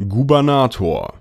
Gubernator.